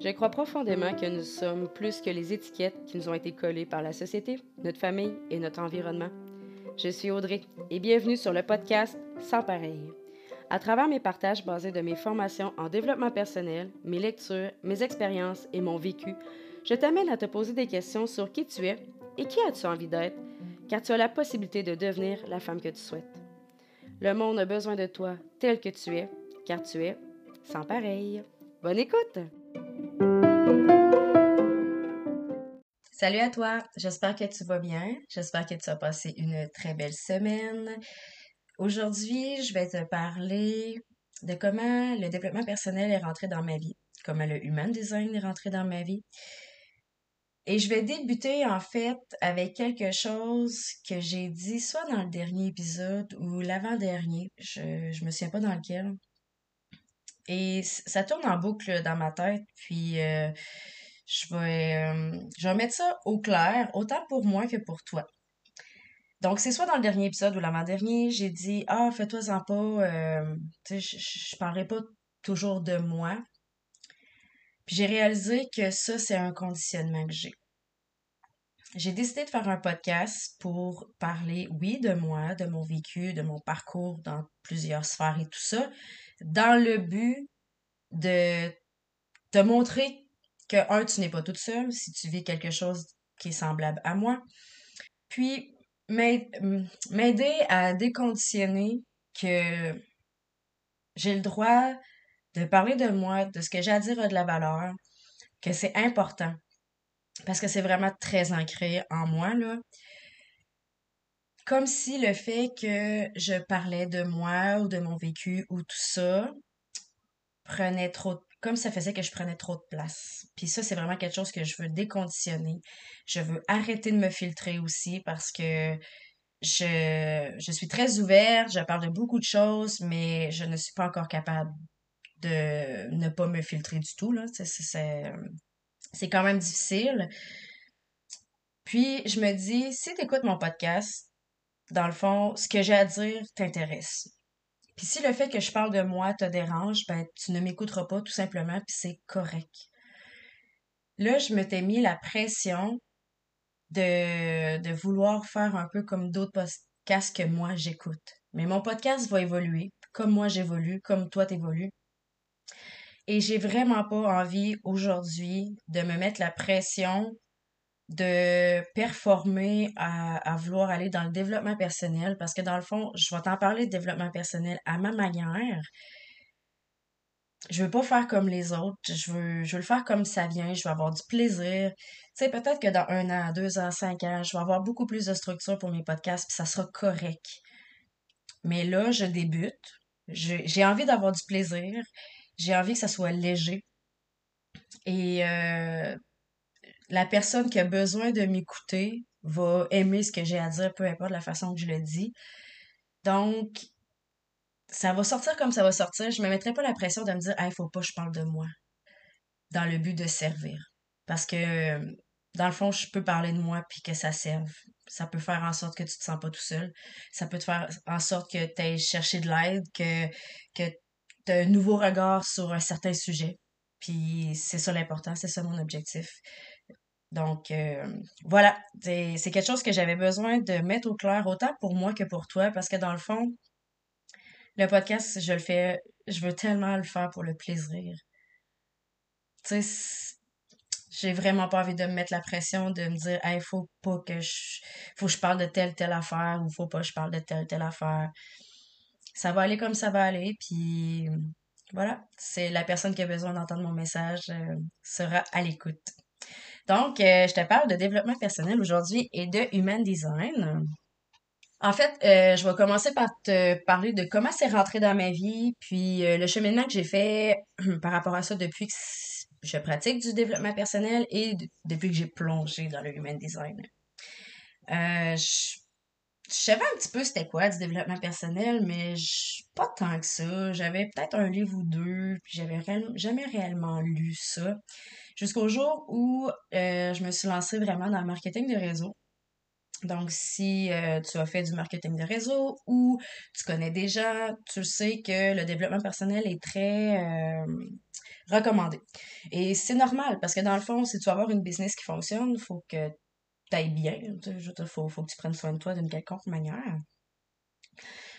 Je crois profondément que nous sommes plus que les étiquettes qui nous ont été collées par la société, notre famille et notre environnement. Je suis Audrey et bienvenue sur le podcast Sans pareil. À travers mes partages basés de mes formations en développement personnel, mes lectures, mes expériences et mon vécu, je t'amène à te poser des questions sur qui tu es et qui as-tu envie d'être, car tu as la possibilité de devenir la femme que tu souhaites. Le monde a besoin de toi tel que tu es, car tu es sans pareil. Bonne écoute! Salut à toi, j'espère que tu vas bien, j'espère que tu as passé une très belle semaine. Aujourd'hui, je vais te parler de comment le développement personnel est rentré dans ma vie, comment le human design est rentré dans ma vie. Et je vais débuter en fait avec quelque chose que j'ai dit soit dans le dernier épisode ou l'avant-dernier, je, je me souviens pas dans lequel. Et ça tourne en boucle dans ma tête, puis euh, je vais, euh, je vais mettre ça au clair, autant pour moi que pour toi. Donc, c'est soit dans le dernier épisode ou l'avant-dernier, j'ai dit Ah, fais-toi-en pas, euh, je, je parlerai pas toujours de moi. J'ai réalisé que ça, c'est un conditionnement que j'ai. J'ai décidé de faire un podcast pour parler, oui, de moi, de mon vécu, de mon parcours dans plusieurs sphères et tout ça, dans le but de te montrer que, un, tu n'es pas toute seule si tu vis quelque chose qui est semblable à moi. Puis, m'aider à déconditionner que j'ai le droit de parler de moi, de ce que j'ai à dire a de la valeur, que c'est important. Parce que c'est vraiment très ancré en moi, là. Comme si le fait que je parlais de moi ou de mon vécu ou tout ça prenait trop de comme ça faisait que je prenais trop de place. Puis ça, c'est vraiment quelque chose que je veux déconditionner. Je veux arrêter de me filtrer aussi parce que je, je suis très ouverte, je parle de beaucoup de choses, mais je ne suis pas encore capable de ne pas me filtrer du tout. C'est, c'est quand même difficile. Puis je me dis, si tu écoutes mon podcast, dans le fond, ce que j'ai à dire t'intéresse. Puis si le fait que je parle de moi te dérange, ben tu ne m'écouteras pas tout simplement, puis c'est correct. Là, je me t'ai mis la pression de, de vouloir faire un peu comme d'autres podcasts que moi j'écoute. Mais mon podcast va évoluer, comme moi j'évolue, comme toi t'évolues. Et j'ai vraiment pas envie aujourd'hui de me mettre la pression de performer à, vouloir aller dans le développement personnel parce que dans le fond, je vais t'en parler de développement personnel à ma manière. Je veux pas faire comme les autres. Je veux, je le faire comme ça vient. Je veux avoir du plaisir. Tu sais, peut-être que dans un an, deux ans, cinq ans, je vais avoir beaucoup plus de structure pour mes podcasts, puis ça sera correct. Mais là, je débute. J'ai envie d'avoir du plaisir. J'ai envie que ça soit léger. Et euh, la personne qui a besoin de m'écouter va aimer ce que j'ai à dire, peu importe la façon que je le dis. Donc, ça va sortir comme ça va sortir. Je me mettrai pas la pression de me dire, il faut pas que je parle de moi. Dans le but de servir. Parce que, dans le fond, je peux parler de moi puis que ça serve. Ça peut faire en sorte que tu te sens pas tout seul. Ça peut te faire en sorte que tu aies cherché de l'aide, que, que nouveau regard sur un certain sujet. Puis c'est ça l'important, c'est ça mon objectif. Donc, euh, voilà, c'est quelque chose que j'avais besoin de mettre au clair, autant pour moi que pour toi, parce que dans le fond, le podcast, je le fais, je veux tellement le faire pour le plaisir. Tu sais, j'ai vraiment pas envie de me mettre la pression de me dire, hey, faut pas que je, faut que je parle de telle, telle affaire, ou faut pas que je parle de telle, telle affaire. Ça va aller comme ça va aller, puis voilà, c'est la personne qui a besoin d'entendre mon message euh, sera à l'écoute. Donc, euh, je te parle de développement personnel aujourd'hui et de human design. En fait, euh, je vais commencer par te parler de comment c'est rentré dans ma vie, puis le cheminement que j'ai fait par rapport à ça depuis que je pratique du développement personnel et depuis que j'ai plongé dans le human design. je, savais un petit peu c'était quoi du développement personnel, mais pas tant que ça. J'avais peut-être un livre ou deux, puis j'avais jamais réellement lu ça. Jusqu'au jour où euh, je me suis lancée vraiment dans le marketing de réseau. Donc, si euh, tu as fait du marketing de réseau ou tu connais déjà, tu sais que le développement personnel est très euh, recommandé. Et c'est normal parce que dans le fond, si tu veux avoir une business qui fonctionne, il faut que tu ailles bien. Il faut, faut que tu prennes soin de toi d'une quelconque manière.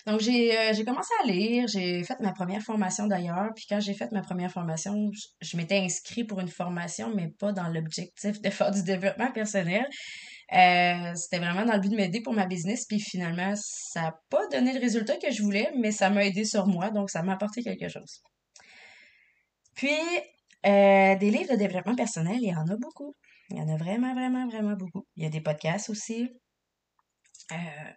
Donc, j'ai euh, j'ai commencé à lire, j'ai fait ma première formation d'ailleurs, puis quand j'ai fait ma première formation, je, m'étais inscrite pour une formation, mais pas dans l'objectif de faire du développement personnel. Euh, c'était vraiment dans le but de m'aider pour ma business, puis finalement, ça n'a pas donné le résultat que je voulais, mais ça m'a aidé sur moi, donc ça m'a apporté quelque chose. Puis, euh, des livres de développement personnel, il y en a beaucoup. Il y en a vraiment, vraiment, vraiment beaucoup. Il y a des podcasts aussi. Euh,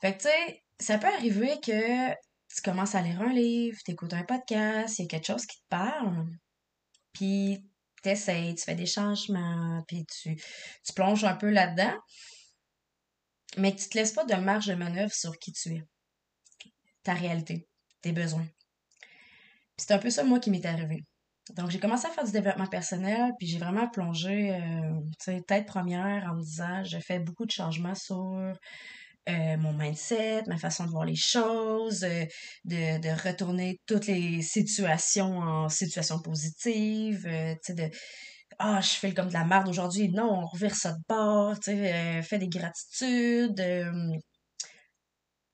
fait que, tu sais, ça peut arriver que tu commences à lire un livre, tu écoutes un podcast, il y a quelque chose qui te parle, puis t'essayes, tu fais des changements, puis tu, tu plonges un peu là-dedans, mais que tu te laisses pas de marge de manœuvre sur qui tu es, ta réalité, tes besoins. Puis c'est un peu ça, moi, qui m'est arrivé. Donc, j'ai commencé à faire du développement personnel, puis j'ai vraiment plongé, euh, tête première en me disant, je fais beaucoup de changements sur euh, mon mindset, ma façon de voir les choses, euh, de, de, retourner toutes les situations en situations positives, euh, tu sais, de ah, je fais comme de la merde aujourd'hui. Non, on revire ça de bord, tu sais, fais des gratitudes.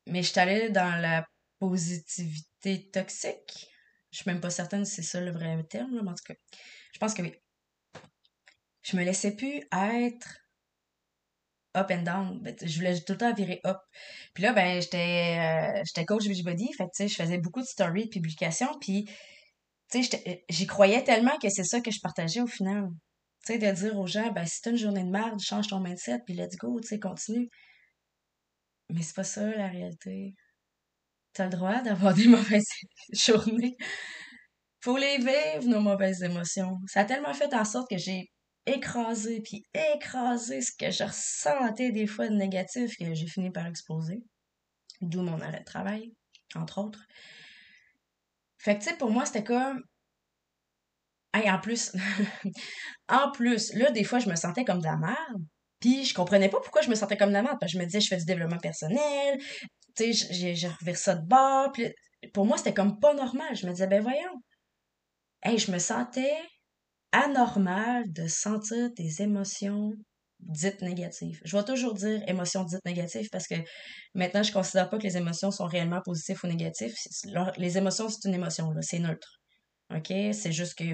mais je suis allée dans la positivité toxique. Je suis même pas certaine si c'est ça le vrai terme, mais en tout cas, je pense que oui. Je me laissais plus être up and down. Ben, je voulais tout le temps virer up. Puis là, ben, j'étais euh, coach Beachbody. Fait tu sais, je faisais beaucoup de stories, de publications. Puis, tu sais, j'y croyais tellement que c'est ça que je partageais au final. Tu sais, de dire aux gens, ben, si t'as une journée de merde, change ton mindset, puis let's go, tu sais, continue. Mais c'est pas ça, la réalité. T'as le droit d'avoir des mauvaises journées. Faut les vivre, nos mauvaises émotions. Ça a tellement fait en sorte que j'ai écraser, puis écraser ce que je ressentais des fois de négatif que j'ai fini par exploser. D'où mon arrêt de travail, entre autres. Fait que, tu sais, pour moi, c'était comme. Hey, en plus, en plus, là, des fois, je me sentais comme de la merde. Puis je comprenais pas pourquoi je me sentais comme de la merde. Parce que je me disais, je fais du développement personnel. Tu sais, j'ai, j'ai ça de bord. Pour moi, c'était comme pas normal. Je me disais, ben voyons. Hey, je me sentais anormal de sentir des émotions dites négatives. Je vais toujours dire émotions dites négatives parce que maintenant, je considère pas que les émotions sont réellement positives ou négatives. Les émotions, c'est une émotion, c'est neutre. OK? C'est juste que,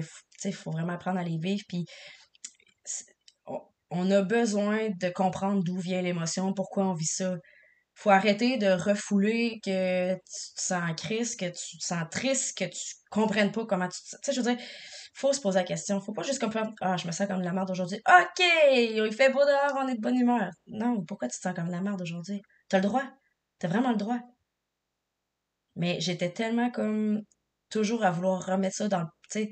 il faut vraiment apprendre à les vivre. Puis, on a besoin de comprendre d'où vient l'émotion, pourquoi on vit ça. Faut arrêter de refouler que tu te sens crise, que tu te sens triste, que tu comprennes pas comment tu te Tu sais, je veux dire, faut se poser la question. Faut pas juste comme Ah, je me sens comme de la merde aujourd'hui. OK, il fait beau dehors, on est de bonne humeur. Non, pourquoi tu te sens comme la merde aujourd'hui? T'as le droit. T'as vraiment le droit. Mais j'étais tellement comme toujours à vouloir remettre ça dans le, tu sais,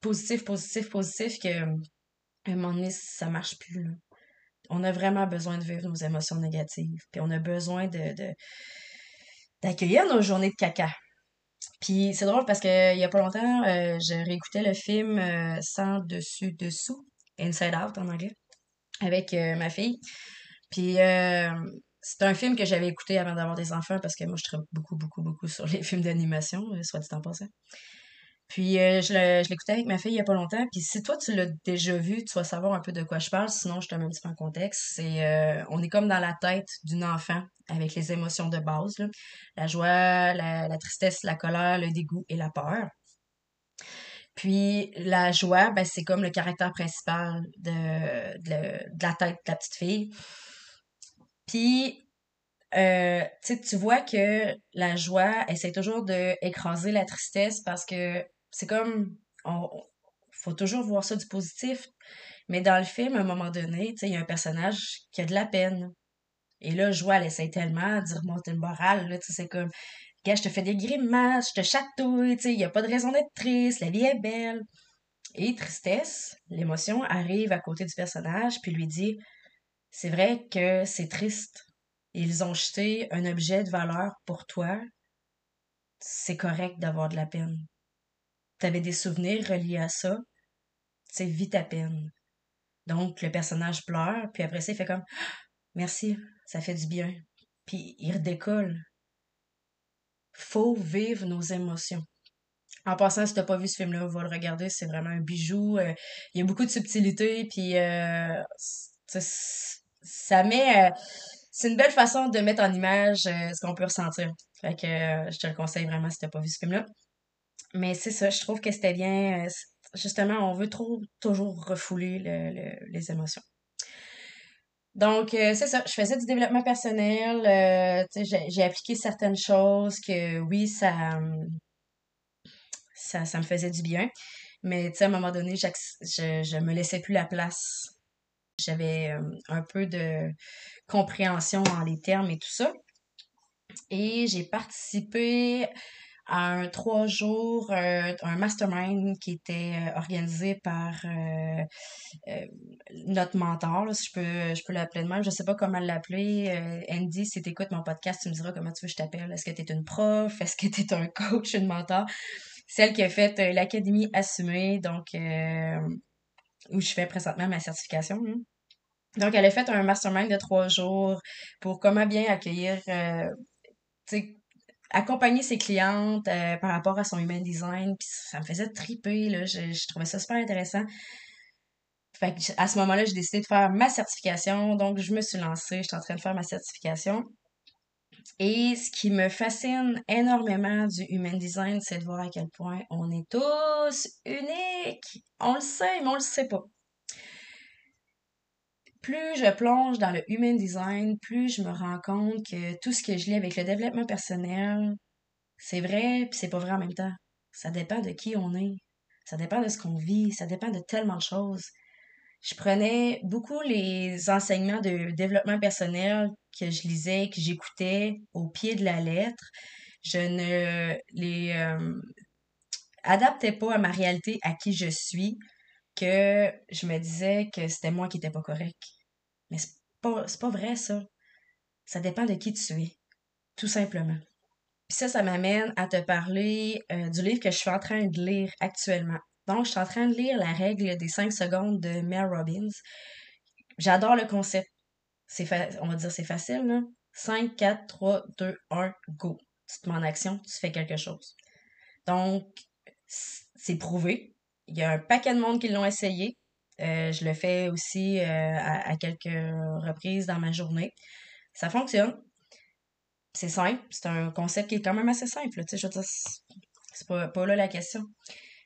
positif, positif, positif que à un moment donné, ça marche plus. Là. On a vraiment besoin de vivre nos émotions négatives. Puis on a besoin de, d'accueillir nos journées de caca. Puis c'est drôle parce que il y a pas longtemps, euh, je réécoutais le film euh, Sans dessus dessous, Inside Out en anglais, avec euh, ma fille. Puis c'est un film que j'avais écouté avant d'avoir des enfants parce que moi je travaille beaucoup beaucoup beaucoup sur les films d'animation, soit dit en passant. Puis euh, je l'écoutais avec ma fille il y a pas longtemps. Puis si toi tu l'as déjà vu, tu vas savoir un peu de quoi je parle. Sinon, je te mets un petit peu en contexte. C'est euh, on est comme dans la tête d'une enfant avec les émotions de base. La joie, la, tristesse, la colère, le dégoût et la peur. Puis la joie, ben, c'est comme le caractère principal de, la tête de la petite fille. Puis euh, tu vois que la joie essaie toujours d'écraser la tristesse parce que c'est comme, on, faut toujours voir ça du positif. Mais dans le film, à un moment donné, il y a un personnage qui a de la peine. Et là, Joie, elle essaie tellement d'y remonter une morale, là, c'est comme, gars, je te fais des grimaces, je te chatouille, il n'y a pas de raison d'être triste, la vie est belle. Et tristesse, l'émotion arrive à côté du personnage, puis lui dit, c'est vrai que c'est triste. Ils ont jeté un objet de valeur pour toi. C'est correct d'avoir de la peine t'avais des souvenirs reliés à ça, c'est vite à peine. Donc, le personnage pleure, puis après ça, il fait comme merci, ça fait du bien. Puis il redécolle. Faut vivre nos émotions. En passant, si t'as pas vu ce film-là, va le regarder, c'est vraiment un bijou. Euh, il y a beaucoup de subtilité, puis euh, ça met... Euh, c'est une belle façon de mettre en image ce qu'on peut ressentir. Fait que je te le conseille vraiment si t'as pas vu ce film-là. Mais c'est ça, je trouve que c'était bien. justement, on veut trop toujours refouler les émotions. Donc, c'est ça, je faisais du développement personnel, j'ai appliqué certaines choses que oui, ça, ça, ça me faisait du bien. Mais tu sais, à un moment donné, je, je me laissais plus la place. J'avais euh, un peu de compréhension dans les termes et tout ça. Et j'ai participé à un trois jours, euh, un mastermind qui était euh, organisé par notre mentor, si je peux, je peux l'appeler de même. Je sais pas comment l'appeler. Andy, si tu écoutes mon podcast, tu me diras comment tu veux que je t'appelle. Est-ce que tu es une prof? Est-ce que tu es un coach, une mentor? celle qui a fait euh, l'Académie Assumée, donc euh, où je fais présentement ma certification. Donc, elle a fait un mastermind de trois jours pour comment bien accueillir, euh, accompagner ses clientes par rapport à son human design. Puis ça me faisait triper, là. Je, je trouvais ça super intéressant. Fait que à ce moment-là, j'ai décidé de faire ma certification. Donc, je me suis lancée. J'étais en train de faire ma certification. Et ce qui me fascine énormément du human design, c'est de voir à quel point on est tous uniques. On le sait, mais on le sait pas. Plus je plonge dans le human design, plus je me rends compte que tout ce que je lis avec le développement personnel, c'est vrai puis c'est pas vrai en même temps. Ça dépend de qui on est. Ça dépend de ce qu'on vit. Ça dépend de tellement de choses je prenais beaucoup les enseignements de développement personnel que je lisais, que j'écoutais au pied de la lettre. Je ne les euh, adaptais pas à ma réalité, à qui je suis, que je me disais que c'était moi qui n'étais pas correct. Mais c'est pas, pas vrai, ça. Ça dépend de qui tu es, tout simplement. Puis ça, ça m'amène à te parler euh, du livre que je suis en train de lire actuellement. Donc, je suis en train de lire La règle des 5 secondes de Mel Robbins. J'adore le concept. On va dire c'est facile, là. 5, 4, 3, 2, 1, go. Tu te mets en action, tu fais quelque chose. Donc, c'est prouvé. Il y a un paquet de monde qui l'ont essayé. Euh, je le fais aussi euh, à, quelques reprises dans ma journée. Ça fonctionne. C'est simple. C'est un concept qui est quand même assez simple. Tu sais, je veux dire, c'est pas, pas là la question.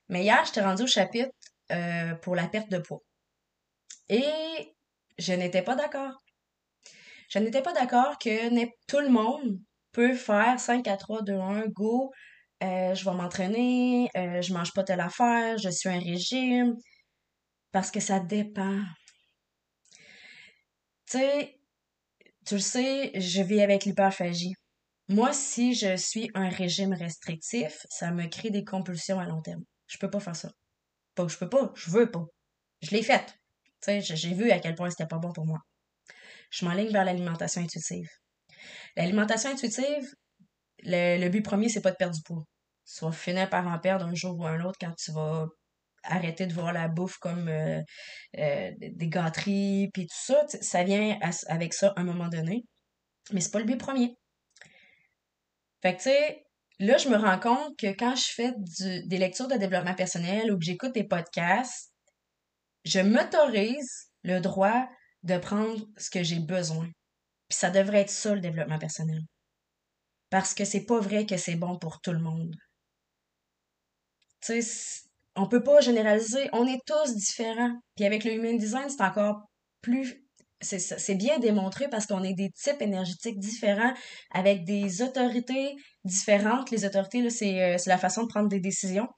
Mais hier, j'étais rendue au chapitre euh, pour la perte de poids. Et je n'étais pas d'accord. Je n'étais pas d'accord que tout le monde peut faire 5 à 3, 2, 1, go. Je vais m'entraîner, je mange pas telle affaire, je suis un régime. Parce que ça dépend. Tu sais, tu le sais, je vis avec l'hyperphagie. Moi, si je suis un régime restrictif, ça me crée des compulsions à long terme. Je peux pas faire ça. Pas que je peux pas, je veux pas. Je l'ai faite. Tu sais, j'ai vu à quel point c'était pas bon pour moi. Je m'enligne vers l'alimentation intuitive. L'alimentation intuitive, le, but premier, c'est pas de perdre du poids. Vas finir par en perdre un jour ou un autre quand tu vas arrêter de voir la bouffe comme euh, euh, des gâteries, puis tout ça. Ça vient avec ça à un moment donné. Mais c'est pas le but premier. Fait que, tu sais, Là, je me rends compte que quand je fais des lectures de développement personnel ou que j'écoute des podcasts, je m'autorise le droit de prendre ce que j'ai besoin. Puis ça devrait être ça, le développement personnel. Parce que c'est pas vrai que c'est bon pour tout le monde. Tu sais, on peut pas généraliser. On est tous différents. Puis avec le human design, c'est encore plus c'est bien démontré parce qu'on est des types énergétiques différents avec des autorités différentes. Les autorités, euh, c'est la façon de prendre des décisions.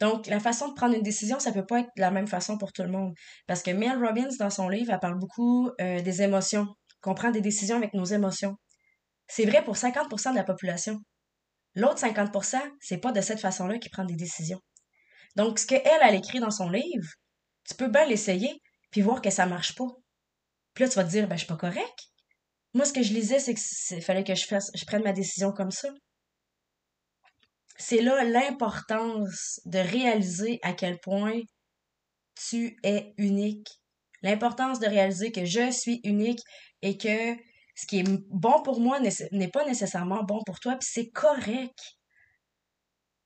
Donc, la façon de prendre une décision, ça peut pas être la même façon pour tout le monde. Parce que Mel Robbins, dans son livre, elle parle beaucoup euh, des émotions, qu'on prend des décisions avec nos émotions. C'est vrai pour 50% de la population. L'autre 50%, c'est pas de cette façon-là qu'ils prennent des décisions. Donc, ce qu'elle, elle écrit dans son livre, tu peux bien l'essayer, puis voir que ça marche pas. Puis là, tu vas te dire, ben, je suis pas correct. Moi, ce que je lisais, c'est qu'il fallait que je fasse, je prenne ma décision comme ça. C'est là l'importance de réaliser à quel point tu es unique. L'importance de réaliser que je suis unique et que ce qui est bon pour moi n'est pas nécessairement bon pour toi, puis c'est correct.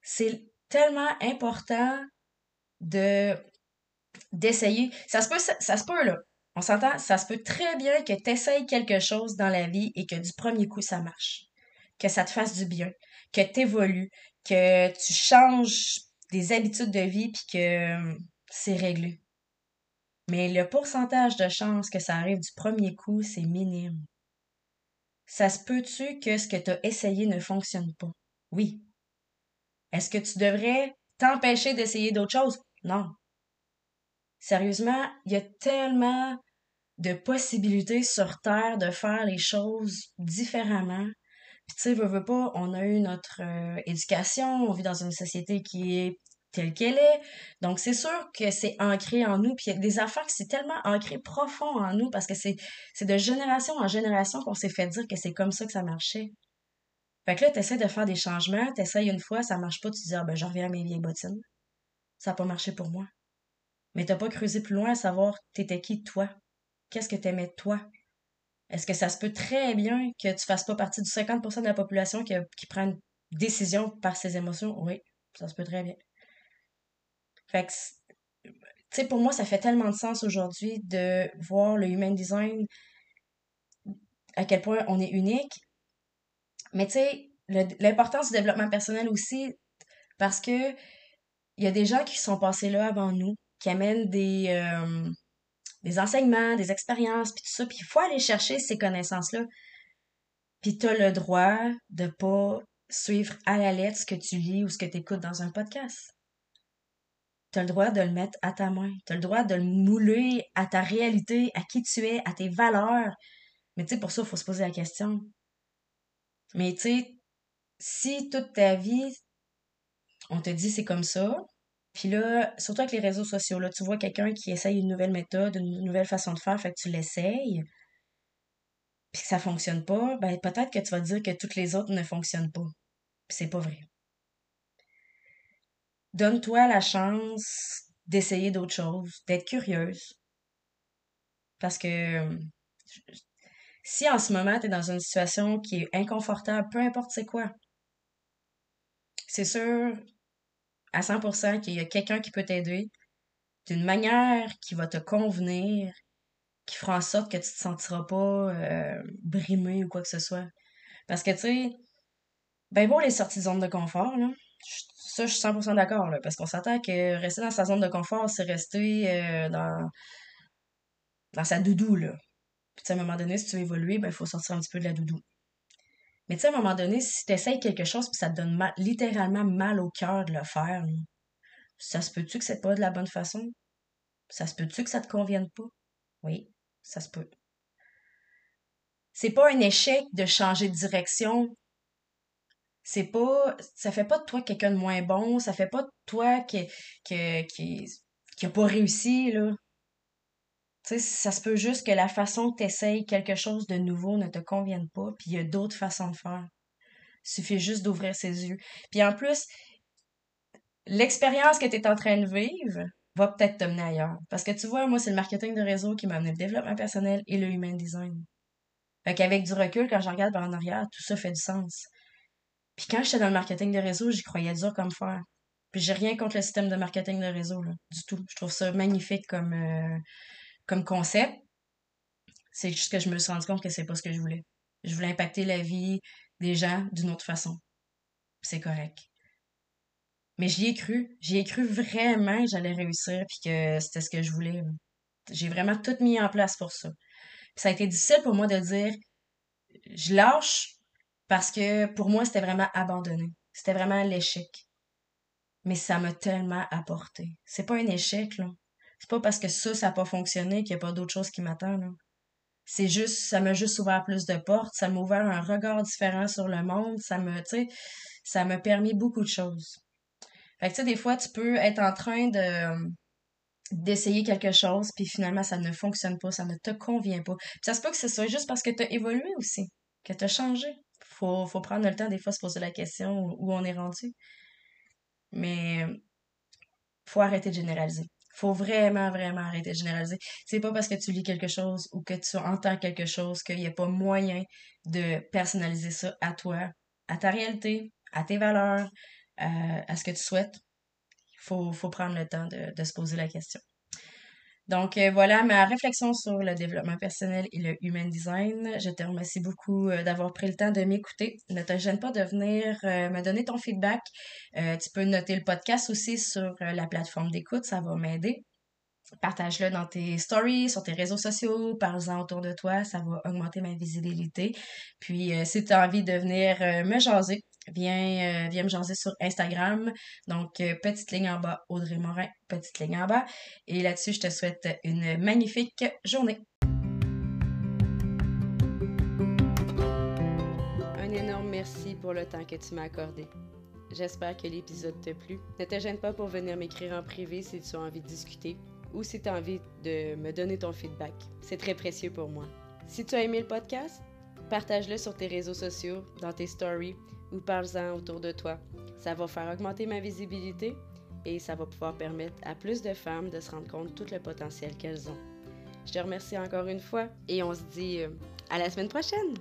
C'est tellement important de d'essayer. Ça se peut, ça, se peut, là. On s'entend, ça se peut très bien que tu essayes quelque chose dans la vie et que du premier coup, ça marche. Que ça te fasse du bien. Que tu évolues. Que tu changes des habitudes de vie puis que hum, c'est réglé. Mais le pourcentage de chances que ça arrive du premier coup, c'est minime. Ça se peut-tu que ce que tu as essayé ne fonctionne pas? Oui. Est-ce que tu devrais t'empêcher d'essayer d'autres choses? Non. Sérieusement, il y a tellement de possibilités sur Terre de faire les choses différemment. Puis tu sais, veux, veux pas, on a eu notre euh, éducation, on vit dans une société qui est telle qu'elle est. Donc c'est sûr que c'est ancré en nous. Puis il y a des affaires qui c'est tellement ancré profond en nous parce que c'est, c'est de génération en génération qu'on s'est fait dire que c'est comme ça que ça marchait. Fait que là, t'essaies de faire des changements, t'essayes une fois, ça marche pas, tu te dis, ah ben, je reviens à mes vieilles bottines. Ça n'a pas marché pour moi. Mais t'as pas creusé plus loin à savoir t'étais qui toi? Qu'est-ce que t'aimais toi? Est-ce que ça se peut très bien que tu fasses pas partie du 50% de la population qui, qui prend une décision par ses émotions? Oui, ça se peut très bien. Fait que, tu sais, pour moi, ça fait tellement de sens aujourd'hui de voir le human design, à quel point on est unique. Mais tu sais, l'importance du développement personnel aussi, parce que il y a des gens qui sont passés là avant nous, qui amènent des, euh, des enseignements, des expériences, puis tout ça, puis il faut aller chercher ces connaissances-là. Puis tu as le droit de pas suivre à la lettre ce que tu lis ou ce que tu écoutes dans un podcast. Tu as le droit de le mettre à ta main. Tu as le droit de le mouler à ta réalité, à qui tu es, à tes valeurs. Mais tu sais, pour ça, il faut se poser la question. Mais tu sais, si toute ta vie, on te dit c'est comme ça, puis là, surtout avec les réseaux sociaux, là, tu vois quelqu'un qui essaye une nouvelle méthode, une nouvelle façon de faire, fait que tu l'essayes, puis que ça fonctionne pas, ben peut-être que tu vas dire que toutes les autres ne fonctionnent pas. Puis c'est pas vrai. Donne-toi la chance d'essayer d'autres choses, d'être curieuse. Parce que si en ce moment tu es dans une situation qui est inconfortable, peu importe c'est quoi, c'est sûr à 100% qu'il y a quelqu'un qui peut t'aider d'une manière qui va te convenir, qui fera en sorte que tu te sentiras pas euh, brimé ou quoi que ce soit. Parce que, tu sais, ben bon, les sorties de zone de confort, là, ça, je suis 100% d'accord, parce qu'on s'attend que rester dans sa zone de confort, c'est rester euh, dans, dans sa doudou, là. Puis, à un moment donné, si tu veux évoluer, ben, il faut sortir un petit peu de la doudou. Mais tu sais, à un moment donné, si tu essayes quelque chose puis ça te donne littéralement mal au cœur de le faire, ça se peut-tu que c'est pas de la bonne façon? Ça se peut-tu que ça te convienne pas? Oui, ça se peut. C'est pas un échec de changer de direction. C'est pas, ça fait pas de toi quelqu'un de moins bon, ça fait pas de toi qui, qui, qui, qui a pas réussi, là. Sais, ça se peut juste que la façon que tu essayes quelque chose de nouveau ne te convienne pas, puis il y a d'autres façons de faire. Il suffit juste d'ouvrir ses yeux. Puis en plus, l'expérience que tu es en train de vivre va peut-être te mener ailleurs. Parce que tu vois, moi, c'est le marketing de réseau qui m'a amené le développement personnel et le human design. Fait qu'avec du recul, quand je regarde par en arrière, tout ça fait du sens. Puis quand j'étais dans le marketing de réseau, j'y croyais dur comme faire. Puis j'ai rien contre le système de marketing de réseau, là, du tout. Je trouve ça magnifique comme, euh, comme concept. C'est juste que je me suis rendu compte que c'est pas ce que je voulais. Je voulais impacter la vie des gens d'une autre façon. C'est correct. Mais j'y ai cru. J'y ai cru vraiment que j'allais réussir puis que c'était ce que je voulais. J'ai vraiment tout mis en place pour ça. ça a été difficile pour moi de dire je lâche parce que pour moi, c'était vraiment abandonné. C'était vraiment l'échec. Mais ça m'a tellement apporté. C'est pas un échec, là. C'est pas parce que ça, ça n'a pas fonctionné qu'il n'y a pas d'autre chose qui m'attend, C'est juste, ça m'a juste ouvert plus de portes, ça m'a ouvert un regard différent sur le monde, ça me, ça m'a permis beaucoup de choses. Fait que, tu sais, des fois, tu peux être en train de d'essayer quelque chose, puis finalement, ça ne fonctionne pas, ça ne te convient pas. Puis ça se peut que ce soit juste parce que tu as évolué aussi, que tu as changé. Faut, faut prendre le temps, des fois, se poser la question où on est rendu. Mais faut arrêter de généraliser Faut vraiment, vraiment arrêter de généraliser. C'est pas parce que tu lis quelque chose ou que tu entends quelque chose qu'il n'y a pas moyen de personnaliser ça à toi, à ta réalité, à tes valeurs, euh, à ce que tu souhaites. Il faut, faut prendre le temps de, de se poser la question. Donc euh, voilà ma réflexion sur le développement personnel et le human design. Je te remercie beaucoup euh, d'avoir pris le temps de m'écouter. Ne te gêne pas de venir euh, me donner ton feedback. tu peux noter le podcast aussi sur la plateforme d'écoute, ça va m'aider. Partage-le dans tes stories, sur tes réseaux sociaux, parle-en autour de toi, ça va augmenter ma visibilité. Puis si tu as envie de venir me jaser, viens, euh, viens me jaser sur Instagram. Donc, euh, petite ligne en bas, Audrey Morin, petite ligne en bas. Et là-dessus, je te souhaite une magnifique journée. Un énorme merci pour le temps que tu m'as accordé. J'espère que l'épisode t'a plu. Ne te gêne pas pour venir m'écrire en privé si tu as envie de discuter ou si tu as envie de me donner ton feedback. C'est très précieux pour moi. Si tu as aimé le podcast, partage-le sur tes réseaux sociaux, dans tes stories ou parle-en autour de toi. Ça va faire augmenter ma visibilité et ça va pouvoir permettre à plus de femmes de se rendre compte de tout le potentiel qu'elles ont. Je te remercie encore une fois et on se dit euh, à la semaine prochaine!